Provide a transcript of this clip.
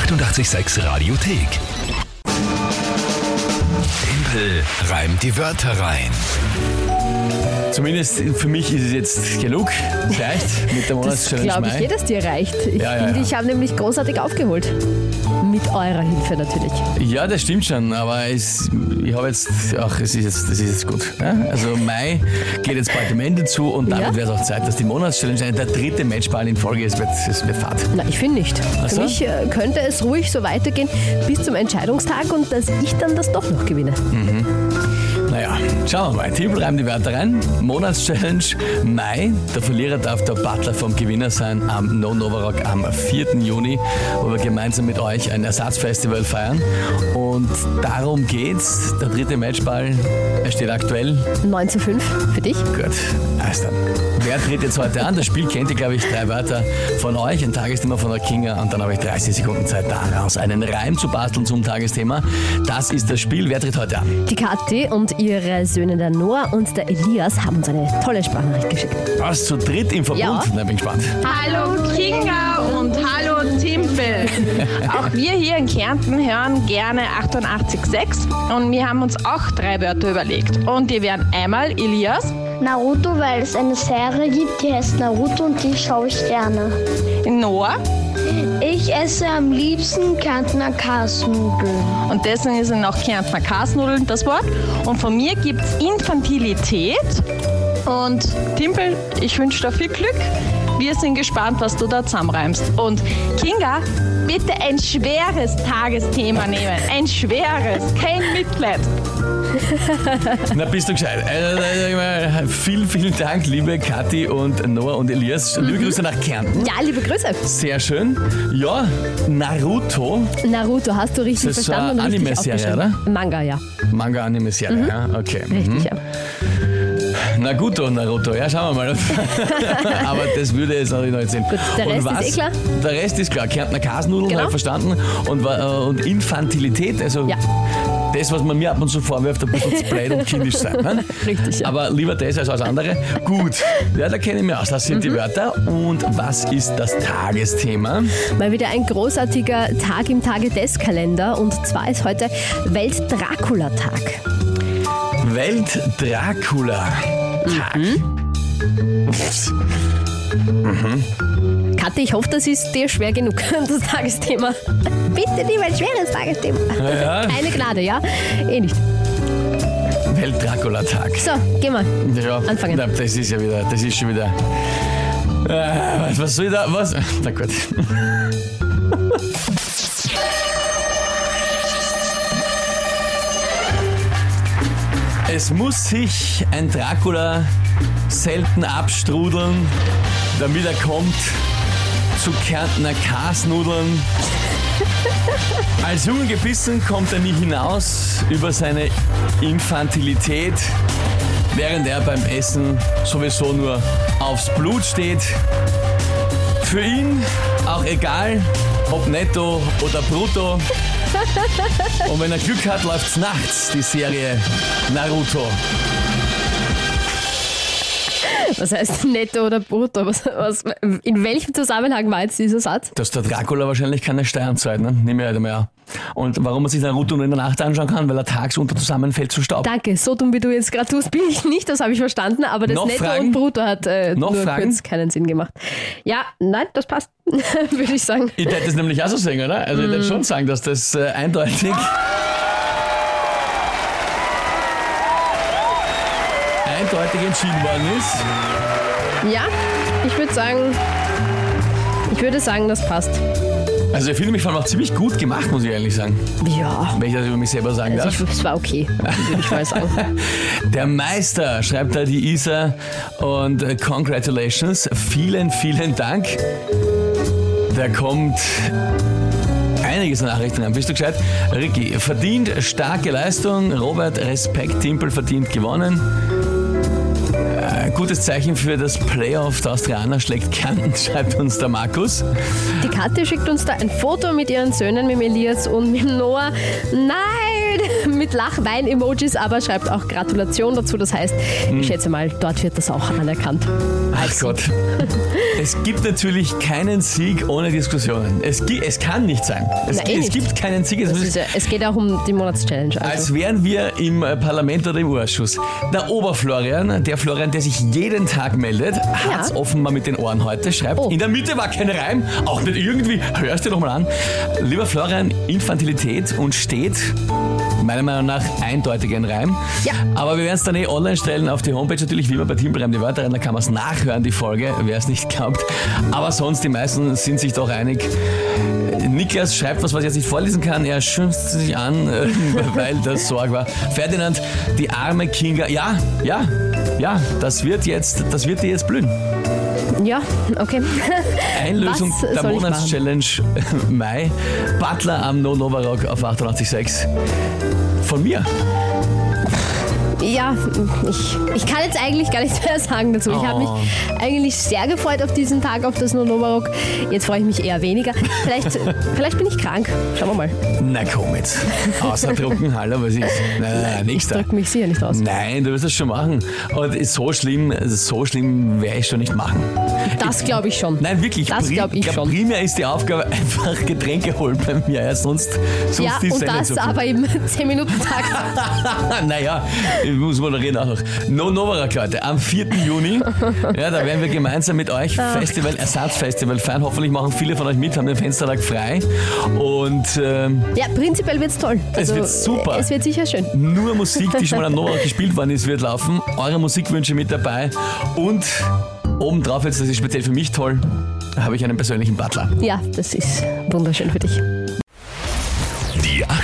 886 Radiothek. Tempel reimt die Wörter rein. Zumindest für mich ist es jetzt genug. Es reicht mit der Das Monatschallenge glaube ich, Mai. eh, dass dir reicht. Ich Ja, ja, finde, ja. ich habe nämlich großartig aufgeholt. Mit eurer Hilfe natürlich. Ja, das stimmt schon, aber es, ich habe jetzt, ach, es ist jetzt, das ist jetzt gut. Ja? Also Mai geht jetzt bald dem Ende zu und damit Ja. wäre es auch Zeit, dass die Monatschallenge der dritte Matchball in Folge ist. Wird, es wird Fahrt. Na, ich finde nicht. Ach so? Für mich äh, könnte es ruhig so weitergehen bis zum Entscheidungstag und dass ich dann das doch noch gewinne. Naja, schauen wir mal. Timpel reimt die Wörter rein. Monatschallenge Mai. Der Verlierer darf der Butler vom Gewinner sein am No Novarock am 4. Juni, wo wir gemeinsam mit euch ein Ersatzfestival feiern. Und darum geht's. Der dritte Matchball, er steht aktuell 9 zu 5 für dich. Gut, also dann. Wer tritt jetzt heute an? Das Spiel kennt ihr, glaube ich, drei Wörter von euch, ein Tagesthema von der Kinga und dann habe ich 30 Sekunden Zeit daraus, einen Reim zu basteln zum Tagesthema. Das ist das Spiel. Wer tritt heute an? Die Kathi und ihre Söhne der Noah und der Elias haben uns eine tolle Sprachnachricht geschickt. Was, zu dritt im Verbund? Ja. Na, bin gespannt. Hallo Kinga und hallo Timpel. Auch wir hier in Kärnten hören gerne 88.6 und wir haben uns auch drei Wörter überlegt. Und die wären einmal Elias, Naruto, weil es eine Serie gibt, die heißt Naruto und die schaue ich gerne. Noah Ich esse am liebsten Kärntner Kasnudeln. und deswegen sind auch Kärntner Kasnudeln das Wort. Und von mir gibt es Infantilität. Und Timpel, ich wünsche dir viel Glück. Wir sind gespannt, was du da zusammenreimst. Und Kinga, bitte ein schweres Tagesthema nehmen. Ein schweres, kein Mitleid. Na, bist du gescheit. Also, vielen, vielen Dank, liebe Kathi und Noah und Elias. Liebe Grüße nach Kärnten. Ja, liebe Grüße. Sehr schön. Ja, Naruto, Naruto, hast du richtig Das ist verstanden eine Anime-Serie, aufgeschrieben. Manga, ja. Manga-Anime-Serie, ja, okay. Richtig, Mhm. ja. Naruto, Naruto, ja, schauen wir mal. Aber das würde jetzt natürlich noch nicht sehen. Gut, der Rest was? ist eh klar. Der Rest ist klar. Kärntner Kasnudeln, Genau. habe ich verstanden. Und, und Infantilität, also Ja. das, was man mir ab und zu vorwirft, ein bisschen zu blöd und kindisch sein. Ne? Richtig, ja. Aber lieber das als alles andere. Gut, ja, da kenne ich mich aus. Das sind die Mhm. Wörter. Und was ist das Tagesthema? Mal wieder ein großartiger Tag im Tage des Kalender und zwar ist heute Welt-Dracula-Tag. Welt-Dracula-Tag. Mhm. Kathi, ich hoffe, das ist dir schwer genug, das Tagesthema. Bitte lieber ein schweres Tagesthema. Ja. Keine Gnade, ja? Eh nicht. Welt-Dracula-Tag. So, geh mal. Ja, Anfangen. Na, das ist ja wieder, das ist schon wieder. Äh, was, was soll ich da, was? Na gut. Es muss sich ein Dracula selten abstrudeln, damit er kommt zu Kärntner Kasnudeln. Als Junge gebissen kommt er nie hinaus über seine Infantilität, während er beim Essen sowieso nur aufs Blut steht. Für ihn auch egal, ob netto oder brutto. Und wenn er Glück hat, läuft's nachts, die Serie Naruto. Was heißt netto oder brutto? Was, was, in welchem Zusammenhang war jetzt dieser Satz? Dass der Dracula wahrscheinlich keine Steuern zahlt, ne? Nehme ich halt einmal an. Und warum man sich Naruto nur in der Nacht anschauen kann, weil er tagsunter zusammenfällt zu Staub. Danke, so dumm wie du jetzt gerade tust, bin ich nicht, das habe ich verstanden, aber das Noch Netto Fragen? und Brutto hat äh, Noch nur Fragen? kurz keinen Sinn gemacht. Ja, nein, das passt, würde ich sagen. Ich hätte es nämlich auch so sehen, oder? Also ich würde schon sagen, dass das äh, eindeutig. Eindeutig entschieden worden ist. Ja, ich würde sagen, ich würde sagen, das passt. Also ich finde mich vor allem auch ziemlich gut gemacht, muss ich ehrlich sagen. Ja, Wenn ich das über mich selber sagen also ich, darf. es war okay, würde ich mal sagen. Der Meister schreibt da die Isa und äh, congratulations. Vielen, vielen Dank. Da kommt einiges an Nachrichten an. Bist du gescheit? Ricky, verdient starke Leistung. Robert, Respekt. Timpel verdient gewonnen. Gutes Zeichen für das Playoff. Der Austrianer schlägt Kärnten, schreibt uns der Markus. Die Kathi schickt uns da ein Foto mit ihren Söhnen, mit dem Elias und mit dem Noah. Nein! Mit Lachwein-Emojis, aber schreibt auch Gratulation dazu. Das heißt, ich schätze mal, dort wird das auch anerkannt. Ach Gott. Es gibt natürlich keinen Sieg ohne Diskussionen. Es, es kann nicht sein. Es, Na, eh es gibt keinen Sieg. Es ja, es geht auch um die Monatschallenge. als Also. wären wir im äh, Parlament oder im Urschuss. Der Oberflorian, der Florian, der sich jeden Tag meldet, hat's Ja. offenbar mit den Ohren heute, schreibt, Oh. in der Mitte war kein Reim, auch nicht irgendwie, hörst dir doch mal an. Lieber Florian, Infantilität und steht meiner Meinung nach eindeutig ein Reim. Ja. Aber wir werden es dann eh online stellen auf die Homepage, natürlich wie immer bei Timpelreim die Wörter rein, da kann man es nachhören, die Folge, wer es nicht glaubt. Aber sonst, die meisten sind sich doch einig. Niklas schreibt was, was ich jetzt nicht vorlesen kann. Er schimpft sich an, äh, weil das Sorg war. Ferdinand, die arme Kinga. Ja, ja, ja, das wird jetzt, das wird dir jetzt blühen. Ja, okay. Einlösung Was der Monatschallenge Mai. Butler am No Novarock auf 88.6. Von mir. Ja, ich, ich kann jetzt eigentlich gar nichts mehr sagen dazu. Ich habe mich Oh. eigentlich sehr gefreut auf diesen Tag, auf das Nonovarok. Jetzt freue ich mich eher weniger. Vielleicht, vielleicht bin ich krank. Schauen wir mal. Na komm jetzt. Außer Trockenhalle, was ist? Nein, nein, Ich nichts da. drücke mich sicher nicht aus. Nein, du wirst das schon machen. Und so schlimm, so schlimm werde ich schon nicht machen. Das glaube ich schon. Nein, wirklich. Das prim- glaub ich schon. Primär ist die Aufgabe einfach Getränke holen bei mir. Ja, sonst, sonst Ja, ist und ja nicht das so aber im 10-Minuten-Takt. naja, ich muss moderieren auch noch. No Novarak, Leute, am 4. Juni. Ja, da werden wir gemeinsam mit euch Festival, Ersatzfestival feiern. Hoffentlich machen viele von euch mit, haben den Fenstertag frei. Und ähm, Ja, prinzipiell wird es toll. Also, wird super. Es wird sicher schön. nur Musik, die schon mal am Novarak gespielt worden ist, wird laufen. Eure Musikwünsche mit dabei. Und obendrauf jetzt, das ist speziell für mich toll, habe ich einen persönlichen Butler. Ja, das ist wunderschön für dich.